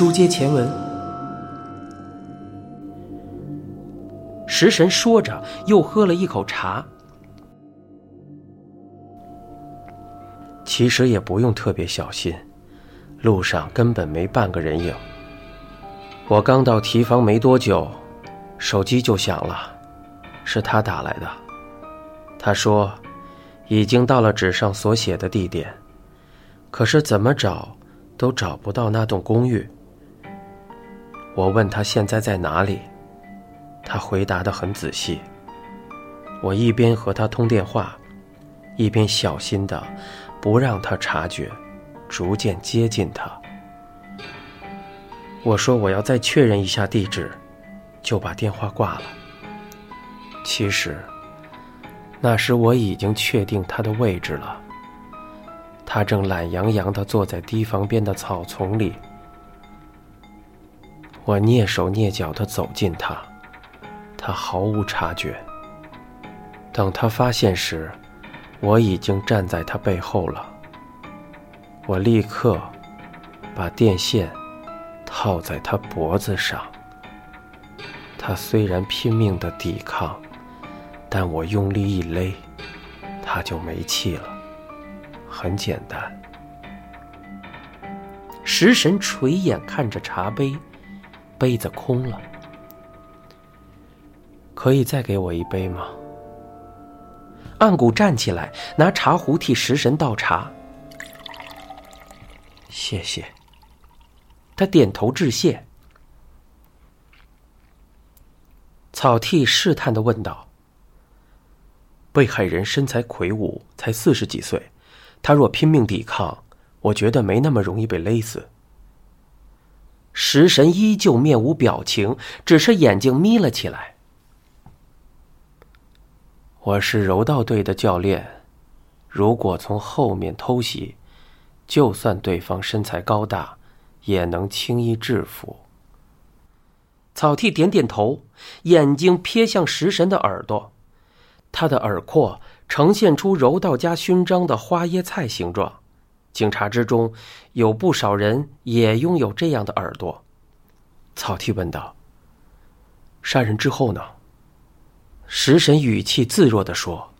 书接前文，食神说着，又喝了一口茶。其实也不用特别小心，路上根本没半个人影。我刚到提防没多久，手机就响了，是他打来的。他说，已经到了纸上所写的地点，可是怎么找都找不到那栋公寓。我问他现在在哪里，他回答的很仔细。我一边和他通电话，一边小心的。不让他察觉，逐渐接近他。我说我要再确认一下地址，就把电话挂了。其实，那时我已经确定他的位置了。他正懒洋洋地坐在堤防边的草丛里。我蹑手蹑脚地走近他，他毫无察觉。等他发现时，我已经站在他背后了。我立刻把电线套在他脖子上。他虽然拼命的抵抗，但我用力一勒，他就没气了。很简单。食神垂眼看着茶杯，杯子空了。可以再给我一杯吗？暗谷站起来，拿茶壶替食神倒茶。谢谢。他点头致谢。草剃试探的问道：“被害人身材魁梧，才四十几岁，他若拼命抵抗，我觉得没那么容易被勒死。”食神依旧面无表情，只是眼睛眯了起来。我是柔道队的教练，如果从后面偷袭，就算对方身材高大，也能轻易制服。草剃点点头，眼睛瞥向食神的耳朵，他的耳廓呈现出柔道家勋章的花椰菜形状。警察之中，有不少人也拥有这样的耳朵。草剃问道：“杀人之后呢？”食神语气自若的说：“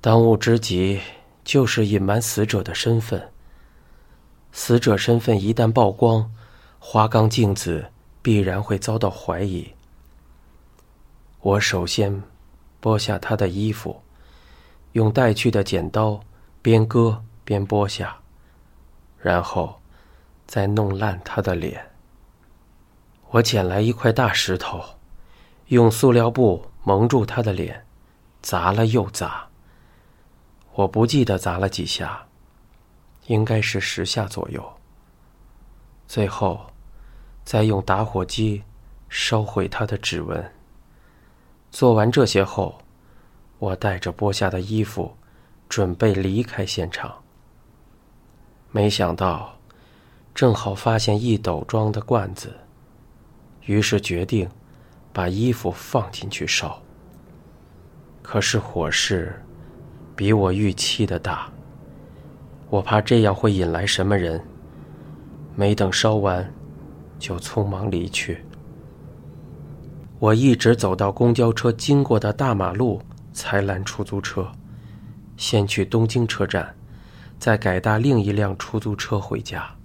当务之急就是隐瞒死者的身份。死者身份一旦曝光，花冈镜子必然会遭到怀疑。我首先剥下他的衣服，用带去的剪刀边割边剥下，然后再弄烂他的脸。我捡来一块大石头。”用塑料布蒙住他的脸，砸了又砸。我不记得砸了几下，应该是十下左右。最后，再用打火机烧毁他的指纹。做完这些后，我带着剥下的衣服，准备离开现场。没想到，正好发现一斗装的罐子，于是决定。把衣服放进去烧，可是火势比我预期的大。我怕这样会引来什么人，没等烧完，就匆忙离去。我一直走到公交车经过的大马路，才拦出租车，先去东京车站，再改搭另一辆出租车回家。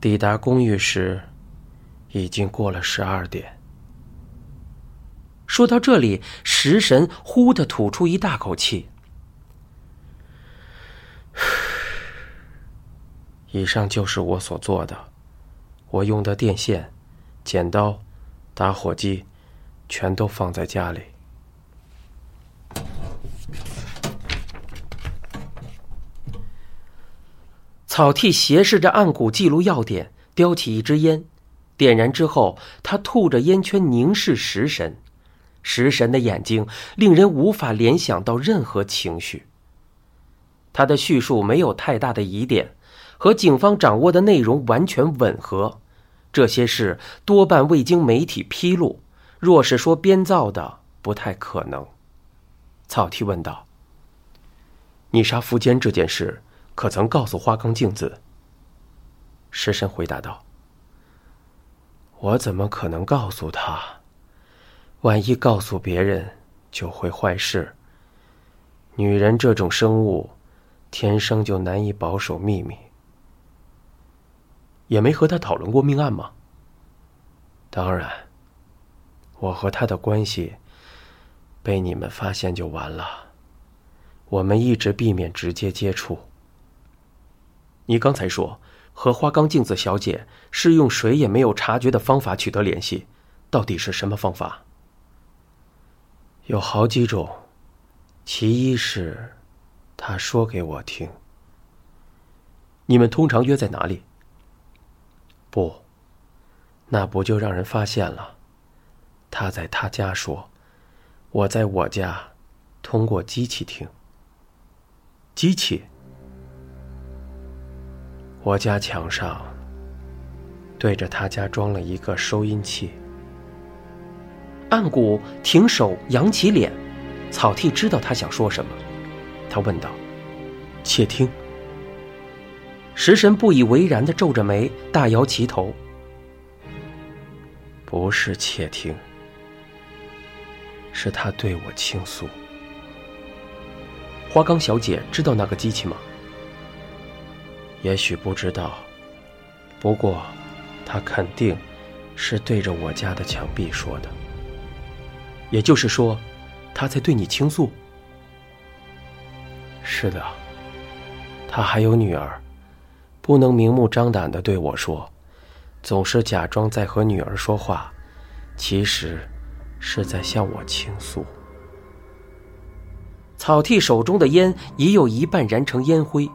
抵达公寓时，已经过了十二点。说到这里，食神呼的吐出一大口气。以上就是我所做的，我用的电线、剪刀、打火机，全都放在家里。草剃斜视着暗谷记录要点，叼起一支烟，点燃之后，他吐着烟圈凝视食神。食神的眼睛令人无法联想到任何情绪。他的叙述没有太大的疑点，和警方掌握的内容完全吻合。这些事多半未经媒体披露，若是说编造的，不太可能。草剃问道：“你杀福坚这件事，可曾告诉花冈镜子？”食神回答道：“我怎么可能告诉他？万一告诉别人，就会坏事。女人这种生物，天生就难以保守秘密。也没和他讨论过命案吗？当然，我和他的关系被你们发现就完了。我们一直避免直接接触。你刚才说。”和花冈镜子小姐是用谁也没有察觉的方法取得联系，到底是什么方法？有好几种，其一是，他说给我听。你们通常约在哪里？不，那不就让人发现了？他在他家说，我在我家，通过机器听。机器。我家墙上对着他家装了一个收音器。暗谷停手，扬起脸，草剃知道他想说什么，他问道：“窃听。”食神不以为然的皱着眉，大摇其头：“不是窃听，是他对我倾诉。”花冈小姐知道那个机器吗？也许不知道，不过，他肯定是对着我家的墙壁说的。也就是说，他在对你倾诉。是的，他还有女儿，不能明目张胆的对我说，总是假装在和女儿说话，其实是在向我倾诉。草剃手中的烟已有一半燃成烟灰。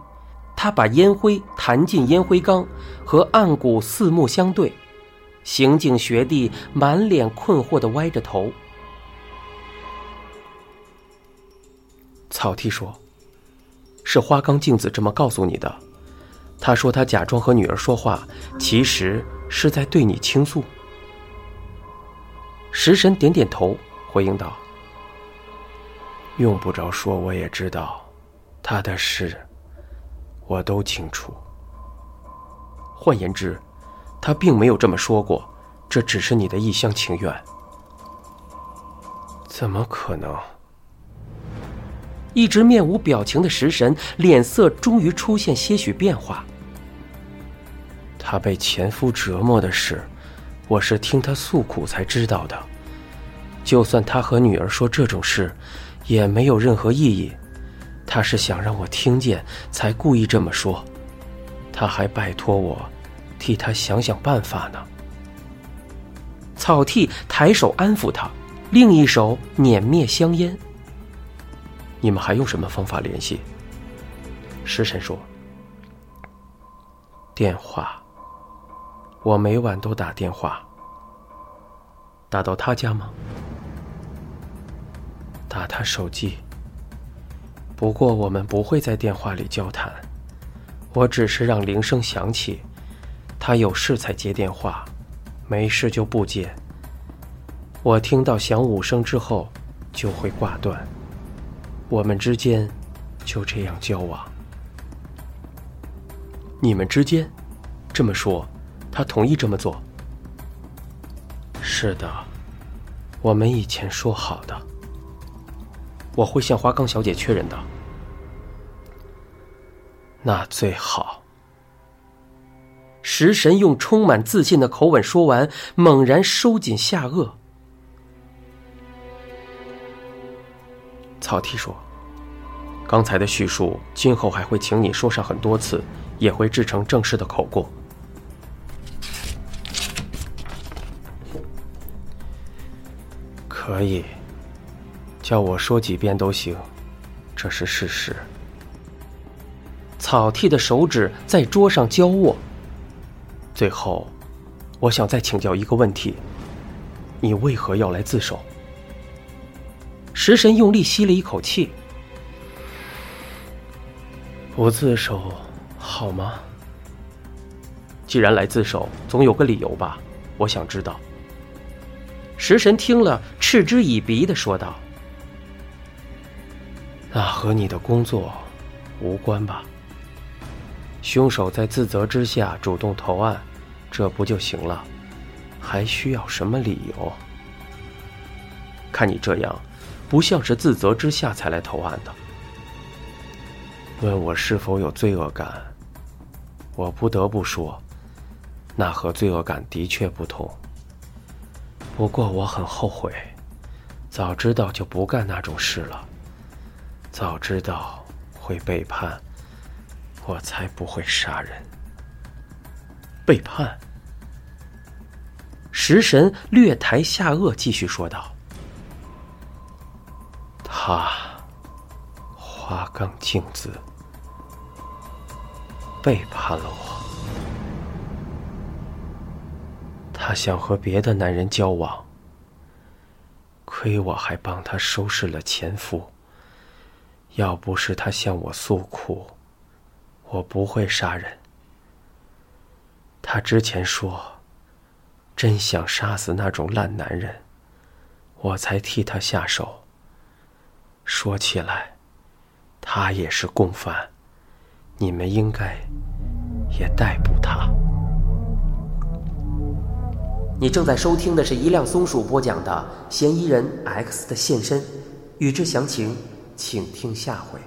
他把烟灰弹进烟灰缸，和暗谷四目相对。刑警学弟满脸困惑的歪着头。草剃说：“是花冈镜子这么告诉你的。他说他假装和女儿说话，其实是在对你倾诉。”食神点点头，回应道：“用不着说，我也知道，他的事。”我都清楚。换言之，他并没有这么说过，这只是你的一厢情愿。怎么可能？一直面无表情的食神脸色终于出现些许变化。他被前夫折磨的事，我是听他诉苦才知道的。就算他和女儿说这种事，也没有任何意义。他是想让我听见，才故意这么说。他还拜托我，替他想想办法呢。草剃抬手安抚他，另一手捻灭香烟。你们还用什么方法联系？食神说：“电话。我每晚都打电话。打到他家吗？打他手机。”不过我们不会在电话里交谈，我只是让铃声响起，他有事才接电话，没事就不接。我听到响五声之后就会挂断，我们之间就这样交往。你们之间，这么说，他同意这么做？是的，我们以前说好的。我会向花冈小姐确认的。那最好。食神用充满自信的口吻说完，猛然收紧下颚。草剃说：“刚才的叙述，今后还会请你说上很多次，也会制成正式的口供。”可以。叫我说几遍都行，这是事实。草剃的手指在桌上交握。最后，我想再请教一个问题：你为何要来自首？食神用力吸了一口气。不自首好吗？既然来自首，总有个理由吧？我想知道。食神听了，嗤之以鼻的说道。那和你的工作无关吧？凶手在自责之下主动投案，这不就行了？还需要什么理由？看你这样，不像是自责之下才来投案的。问我是否有罪恶感，我不得不说，那和罪恶感的确不同。不过我很后悔，早知道就不干那种事了。早知道会背叛，我才不会杀人。背叛？食神略抬下颚，继续说道：“他，花冈镜子，背叛了我。他想和别的男人交往，亏我还帮他收拾了前夫。要不是他向我诉苦，我不会杀人。他之前说。”真想杀死那种烂男人，我才替他下手。说起来，他也是共犯，你们应该也逮捕他。你正在收听的是一辆松鼠播讲的《嫌疑人 X 的现身》，欲知详情，请听下回。